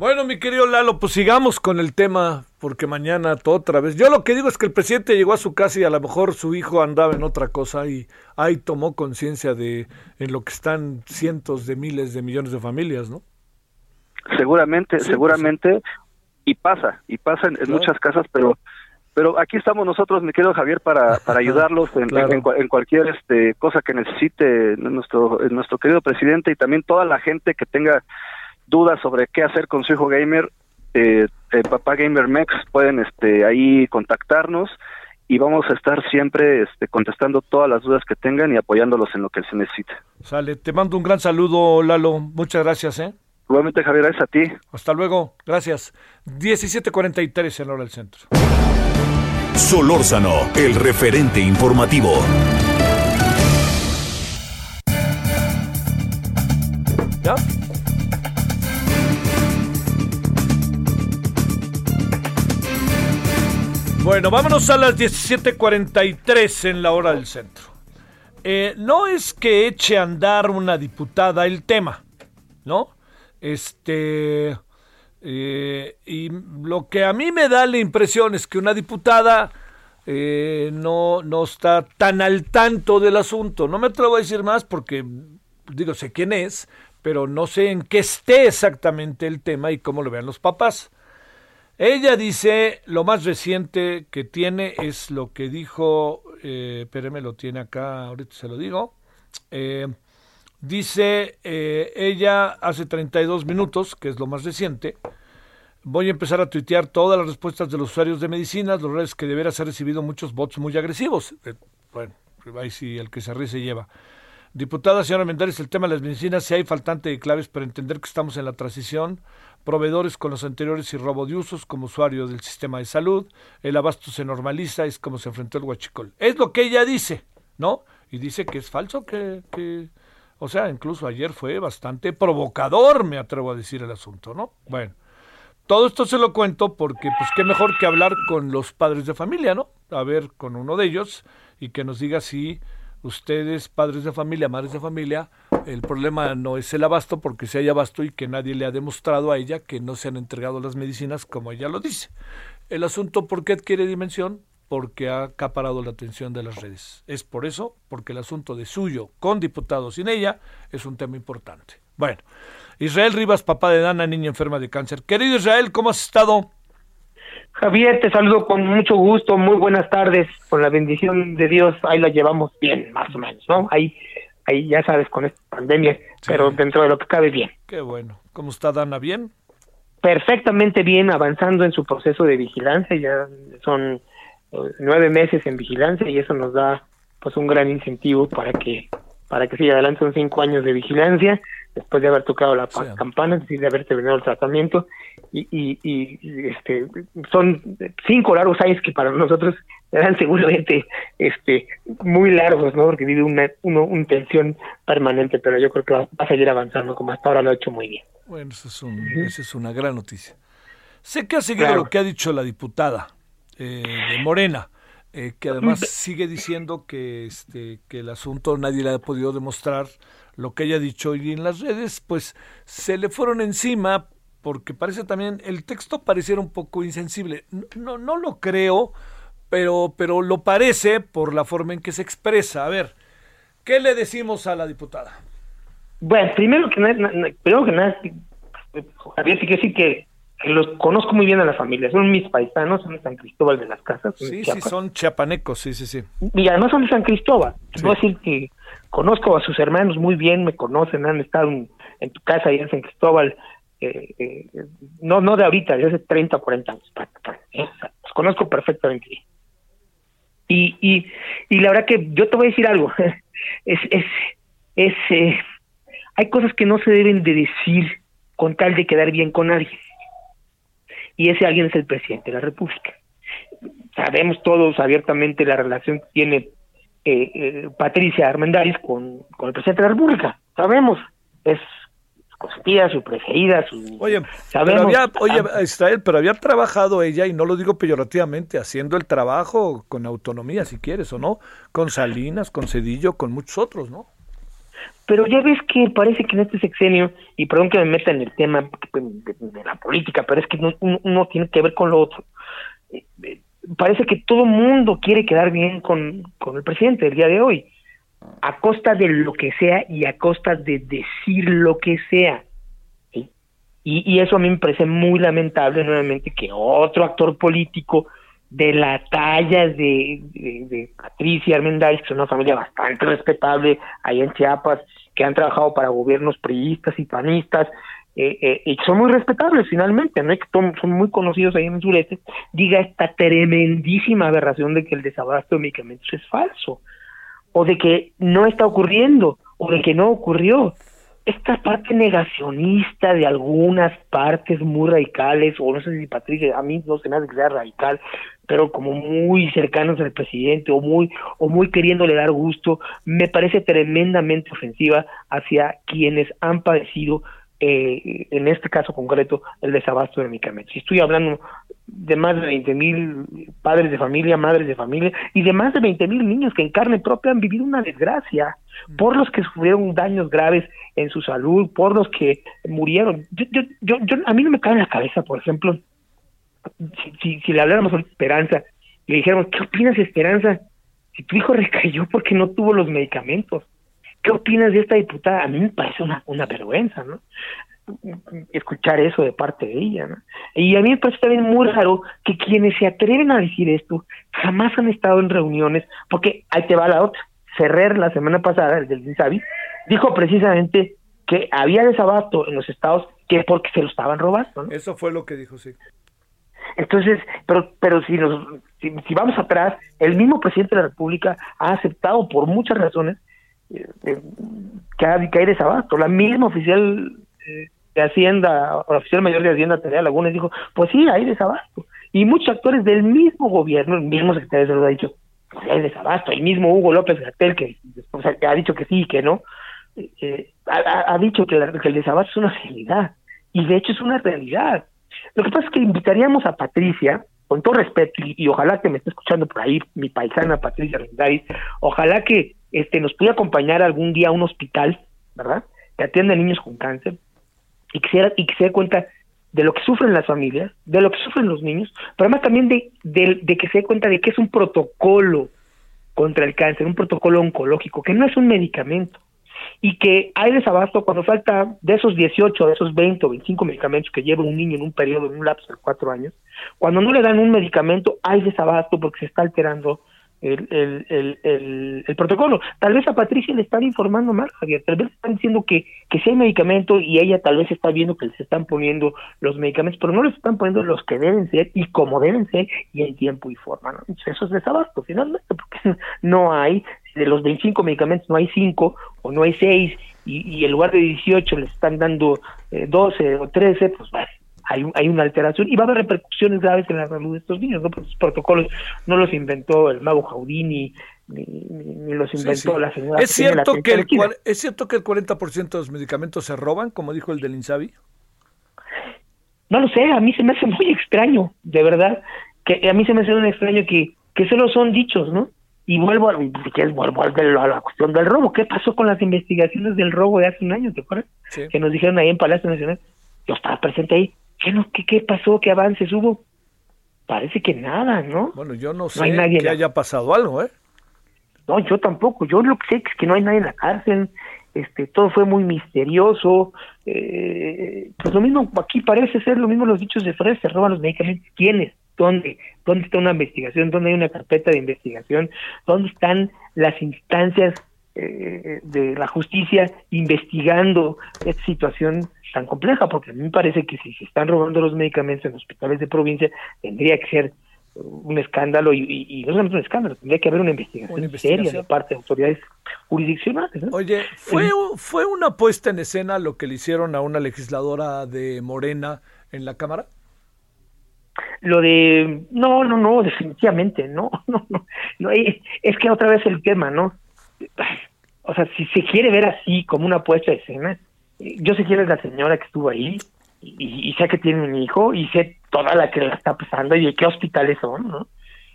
Bueno, mi querido Lalo, pues sigamos con el tema, porque mañana todo otra vez. Yo lo que digo es que el presidente llegó a su casa y a lo mejor su hijo andaba en otra cosa y ahí tomó conciencia de en lo que están cientos de miles de millones de familias, ¿no? Seguramente, Sí, seguramente, y pasa, y pasa en, en Claro. muchas casas, pero pero aquí estamos nosotros, mi querido Javier, para, para ayudarlos en, Claro. en en cualquier este cosa que necesite nuestro nuestro querido presidente y también toda la gente que tenga dudas sobre qué hacer con su hijo gamer, eh, eh, Papá Gamer Mex, pueden este ahí contactarnos y vamos a estar siempre este, contestando todas las dudas que tengan y apoyándolos en lo que se necesite. Sale, te mando un gran saludo, Lalo. Muchas gracias, ¿eh? Igualmente, Javier, gracias a ti. Hasta luego, gracias. 17:43 en la hora del centro. Solórzano, el referente informativo. ¿Ya? Bueno, vámonos a las 17:43 en la hora del centro. Eh, no es que eche a andar una diputada el tema, ¿no? Este. eh, y lo que a mí me da la impresión es que una diputada eh, no, no está tan al tanto del asunto. No me atrevo a decir más porque, digo, sé quién es, pero no sé en qué esté exactamente el tema y cómo lo vean los papás. Ella dice, lo más reciente que tiene es lo que dijo, eh, espéreme, lo tiene acá, ahorita se lo digo. Eh, dice eh, ella hace 32 minutos, que es lo más reciente, voy a empezar a tuitear todas las respuestas de los usuarios de medicinas, los redes que de veras ha recibido muchos bots muy agresivos. Eh, bueno, ahí sí, el que se ríe se lleva. Diputada señora Mendares, el tema de las medicinas, si hay faltante de claves para entender que estamos en la transición, proveedores con los anteriores y robo de usos como usuario del sistema de salud, el abasto se normaliza, es como se enfrentó el huachicol. Es lo que ella dice, ¿no? Y dice que es falso, que, que, o sea, incluso ayer fue bastante provocador, me atrevo a decir el asunto, ¿no? Bueno, todo esto se lo cuento porque, pues, qué mejor que hablar con los padres de familia, ¿no? A ver, con uno de ellos y que nos diga si ustedes, padres de familia, madres de familia, el problema no es el abasto, porque si hay abasto y que nadie le ha demostrado a ella que no se han entregado las medicinas como ella lo dice. El asunto, ¿por qué adquiere dimensión? Porque ha acaparado la atención de las redes. Es por eso, porque el asunto de suyo con diputados sin ella es un tema importante. Bueno, Israel Rivas, papá de Dana, niña enferma de cáncer. Querido Israel, ¿cómo has estado? Javier, te saludo con mucho gusto, muy buenas tardes, con la bendición de Dios, ahí la llevamos bien, más o menos, ¿no? Ahí, ahí ya sabes, con esta pandemia, pero dentro de lo que cabe bien. Qué bueno. ¿Cómo está Dana? ¿Bien? Perfectamente bien, avanzando en su proceso de vigilancia, ya son eh, nueve meses en vigilancia y eso nos da pues un gran incentivo para que para que siga adelante, son cinco años de vigilancia, después de haber tocado la pa- campana, es decir, de haber terminado el tratamiento, y, y, y, este son cinco largos años que para nosotros eran seguramente este muy largos, ¿no? Porque vive una, uno, una tensión permanente, pero yo creo que va, a seguir avanzando como hasta ahora lo ha hecho muy bien. Bueno, eso es, un, esa es una gran noticia. Sé que ha seguido Claro. lo que ha dicho la diputada eh, de Morena, eh, que además sigue diciendo que, este, que el asunto nadie le ha podido demostrar lo que ella ha dicho y en las redes pues se le fueron encima porque parece también, el texto pareciera un poco insensible. No, no, lo creo, pero, pero lo parece por la forma en que se expresa. A ver, ¿qué le decimos a la diputada? Bueno, primero que nada, primero que nada, eh, Javier, sí que sí que los conozco muy bien a la familia, son mis paisanos, son de San Cristóbal de las Casas, Sí, sí, son chiapanecos, sí, sí, sí. y además son de San Cristóbal. Te Puedo decir que conozco a sus hermanos muy bien, me conocen, han estado en, en tu casa allá en San Cristóbal, eh, eh, no no de ahorita, de hace 30, 40 años. eh, o sea, los conozco perfectamente bien. Y, y, y la verdad que yo te voy a decir algo, es, es, es eh, hay cosas que no se deben de decir con tal de quedar bien con alguien. Y ese alguien es el presidente de la República sabemos todos abiertamente la relación que tiene eh, eh, Patricia Armendáriz con, con el presidente de la República. Sabemos, es su consentida, su preferida, su... Oye, sabemos, pero había, oye, ah, Israel, pero había trabajado ella, y no lo digo peyorativamente, haciendo el trabajo con autonomía, si quieres o no, con Salinas, con Cedillo, con muchos otros, ¿no? Pero ya ves que parece que en este sexenio, y perdón que me meta en el tema de, la política, pero es que no- uno, tiene que ver con lo otro. Eh, eh, Parece que todo mundo quiere quedar bien con, con el presidente el día de hoy, a costa de lo que sea y a costa de decir lo que sea. Y, y eso a mí me parece muy lamentable nuevamente que otro actor político de la talla de, de, de Patricia Armendáriz, que es una familia bastante respetable allá en Chiapas, que han trabajado para gobiernos priistas y panistas, eh, eh, y son muy respetables finalmente, ¿no? Y que son, son muy conocidos ahí en el sureste, diga esta tremendísima aberración de que el desabasto de medicamentos es falso, o de que no está ocurriendo, o de que no ocurrió. Esta parte negacionista de algunas partes muy radicales, o no sé si Patricia, a mí no se me hace que sea radical, pero como muy cercanos al presidente, o muy, o muy queriéndole dar gusto, me parece tremendamente ofensiva hacia quienes han padecido eh, en este caso concreto, el desabasto de medicamentos. Y estoy hablando de más de 20 mil padres de familia, madres de familia, y de más de 20 mil niños que en carne propia han vivido una desgracia, por los que sufrieron daños graves en su salud, por los que murieron. Yo, yo, yo, a mí no me cabe en la cabeza, por ejemplo, si, si, le habláramos de Esperanza, le dijéramos, ¿qué opinas, Esperanza? Si tu hijo recayó porque no tuvo los medicamentos. ¿Qué opinas de esta diputada? A mí me parece una, una vergüenza, ¿no? Escuchar eso de parte de ella, ¿no? Y a mí me parece también muy raro que quienes se atreven a decir esto jamás han estado en reuniones, porque ahí te va la otra. Ferrer la semana pasada, el del INSABI, dijo precisamente que había desabasto en los estados que porque se lo estaban robando. Eso fue lo que dijo, sí. Entonces, pero, pero si, nos, si, vamos atrás, el mismo presidente de la República ha aceptado por muchas razones eh, eh, que, hay, desabasto. La misma oficial eh, de Hacienda, o la oficial mayor de Hacienda, Tarea Lagunes, dijo, pues sí, hay desabasto. Y muchos actores del mismo gobierno, el mismo secretario de Salud ha dicho, pues hay desabasto. El mismo Hugo López Gatel, que después ha dicho que sí y que no, ha, dicho que, que el desabasto es una realidad. Y de hecho es una realidad lo que pasa es que invitaríamos a Patricia, con todo respeto, y, ojalá que me esté escuchando por ahí mi paisana Patricia Rendáriz, ojalá que este nos pueda acompañar algún día a un hospital, ¿verdad? Que atienda a niños con cáncer y que se, y que se dé cuenta de lo que sufren las familias, de lo que sufren los niños, pero además también de, de que se dé cuenta de que es un protocolo contra el cáncer, un protocolo oncológico, que no es un medicamento y que hay desabasto cuando falta de esos 18, de esos 20 o 25 medicamentos que lleva un niño en un periodo, en un lapso de cuatro años, cuando no le dan un medicamento hay desabasto porque se está alterando el, el, el, el, protocolo. Tal vez a Patricia le están informando mal, Javier, tal vez están diciendo que, que sí hay medicamento y ella tal vez está viendo que se están poniendo los medicamentos, pero no les están poniendo los que deben ser y como deben ser y en tiempo y forma. ¿no? eso es desabasto finalmente, porque no hay de los 25 medicamentos no hay 5 o no hay 6 y, y en lugar de 18 les están dando 12 eh, o 13, pues hay, hay una alteración y va a haber repercusiones graves en la salud de estos niños, ¿no? Porque los protocolos no los inventó el mago Jaudini ni, ni, los inventó la señora. ¿Es cierto, que el, ¿Es cierto que el 40% de los medicamentos se roban, como dijo el del Insabi? No lo sé, a mí se me hace muy extraño, de verdad, que a mí se me hace muy extraño que, que solo son dichos, ¿no? Y vuelvo a, vuelvo a la cuestión del robo. ¿Qué pasó con las investigaciones del robo de hace un año? ¿Te acuerdas? Que nos dijeron ahí en Palacio Nacional. Yo estaba presente ahí. ¿Qué, no, qué, qué pasó? ¿Qué avances hubo? Parece que nada, ¿no? Bueno, yo no sé que haya pasado algo, ¿eh? No, yo tampoco. Yo lo que sé es que no hay nadie en la cárcel. Este, todo fue muy misterioso. Eh, pues lo mismo, aquí parece ser lo mismo los dichos de Fred, se roban los medicamentos. ¿Quiénes? ¿Dónde? ¿Dónde está una investigación? ¿Dónde hay una carpeta de investigación? ¿Dónde están las instancias eh, de la justicia investigando esta situación tan compleja? Porque a mí me parece que si se están robando los medicamentos en hospitales de provincia, tendría que ser un escándalo y, no solamente un escándalo, tendría que haber una investigación, seria de parte de autoridades jurisdiccionales. Oye, ¿fue, ¿fue una puesta en escena lo que le hicieron a una legisladora de Morena en la Cámara? Lo de no no no definitivamente no no no, no es que otra vez el tema no o sea si se quiere ver así como una puesta de escena yo sé quién es la señora que estuvo ahí y, sé que tiene un hijo y sé toda la que la está pasando y de qué hospitales son no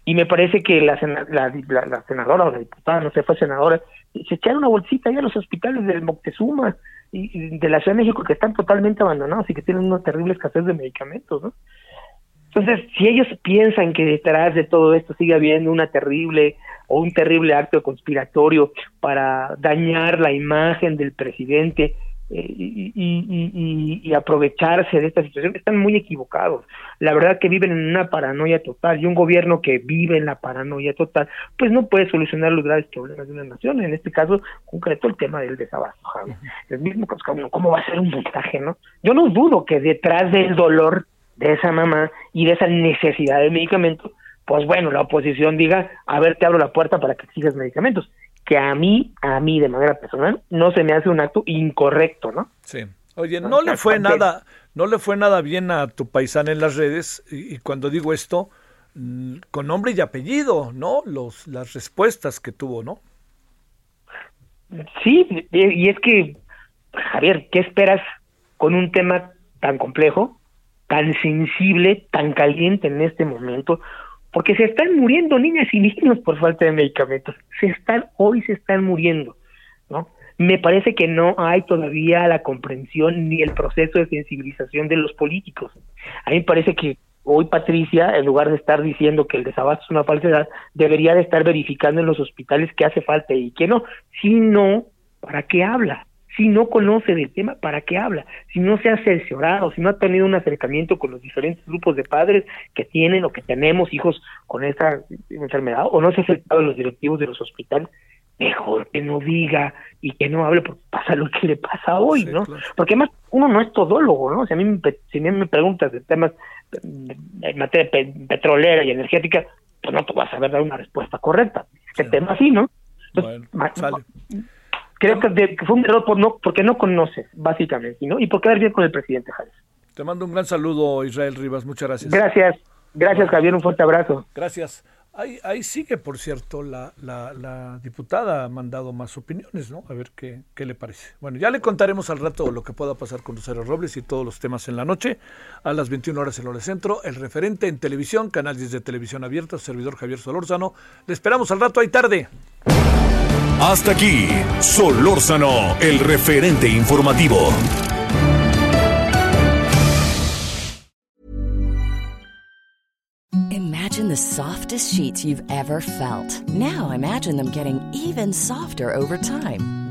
y me parece que la, la, la, senadora o la diputada no sé fue senadora se echaron una bolsita ahí a los hospitales del Moctezuma y de la Ciudad de México que están totalmente abandonados y que tienen una terrible escasez de medicamentos no entonces, si ellos piensan que detrás de todo esto sigue habiendo una terrible o un terrible acto conspiratorio para dañar la imagen del presidente eh, y, aprovecharse de esta situación, están muy equivocados. La verdad que viven en una paranoia total y un gobierno que vive en la paranoia total, pues no puede solucionar los graves problemas de una nación. En este caso, concreto, el tema del desabasto. El mismo, ¿cómo va a ser un montaje, no? Yo no dudo que detrás del dolor de esa mamá y de esa necesidad de medicamento, pues bueno, la oposición diga, a ver, te abro la puerta para que exijas medicamentos, que a mí, a mí de manera personal, no se me hace un acto incorrecto, ¿no? Sí. Oye, no le fue nada, no le fue nada bien a tu paisana en las redes, y, cuando digo esto, mm, con nombre y apellido, ¿no? Los, las respuestas que tuvo, ¿no? Sí, y es que, Javier, ¿qué esperas con un tema tan complejo, tan sensible, tan caliente en este momento, porque se están muriendo niñas y niños por falta de medicamentos. Se están, hoy se están muriendo, ¿no? Me parece que no hay todavía la comprensión ni el proceso de sensibilización de los políticos. A mí me parece que hoy Patricia, en lugar de estar diciendo que el desabasto es una falsedad, debería de estar verificando en los hospitales qué hace falta y qué no. Si no, ¿para qué habla? Si no conoce del tema, ¿para qué habla? Si no se ha asesorado, si no ha tenido un acercamiento con los diferentes grupos de padres que tienen o que tenemos hijos con esta enfermedad, o no se ha acercado a los directivos de los hospitales, mejor que no diga y que no hable porque pasa lo que le pasa hoy, ¿no? Porque además uno no es todólogo, ¿no? Si a mí me, si a mí me preguntas de temas en materia petrolera y energética, pues no te vas a saber dar una respuesta correcta. Este tema sí, ¿no? Creo que, fue un error por no, porque no conoce, básicamente, ¿no? Y por quedar bien con el presidente Javier. Te mando un gran saludo, Israel Rivas. Muchas gracias. Gracias. Gracias, Javier. Un fuerte abrazo. Gracias. Ahí, ahí sigue, por cierto, la, la, diputada ha mandado más opiniones, ¿no? A ver qué, qué, le parece. Bueno, ya le contaremos al rato lo que pueda pasar con Lucero Robles y todos los temas en la noche, a las 21 horas en Hora Centro. El referente en televisión, canal de televisión abierta, servidor Javier Solórzano. Le esperamos al rato, ahí tarde. Hasta aquí, Solórzano, el referente informativo. Imagine the softest sheets you've ever felt. Now imagine them getting even softer over time.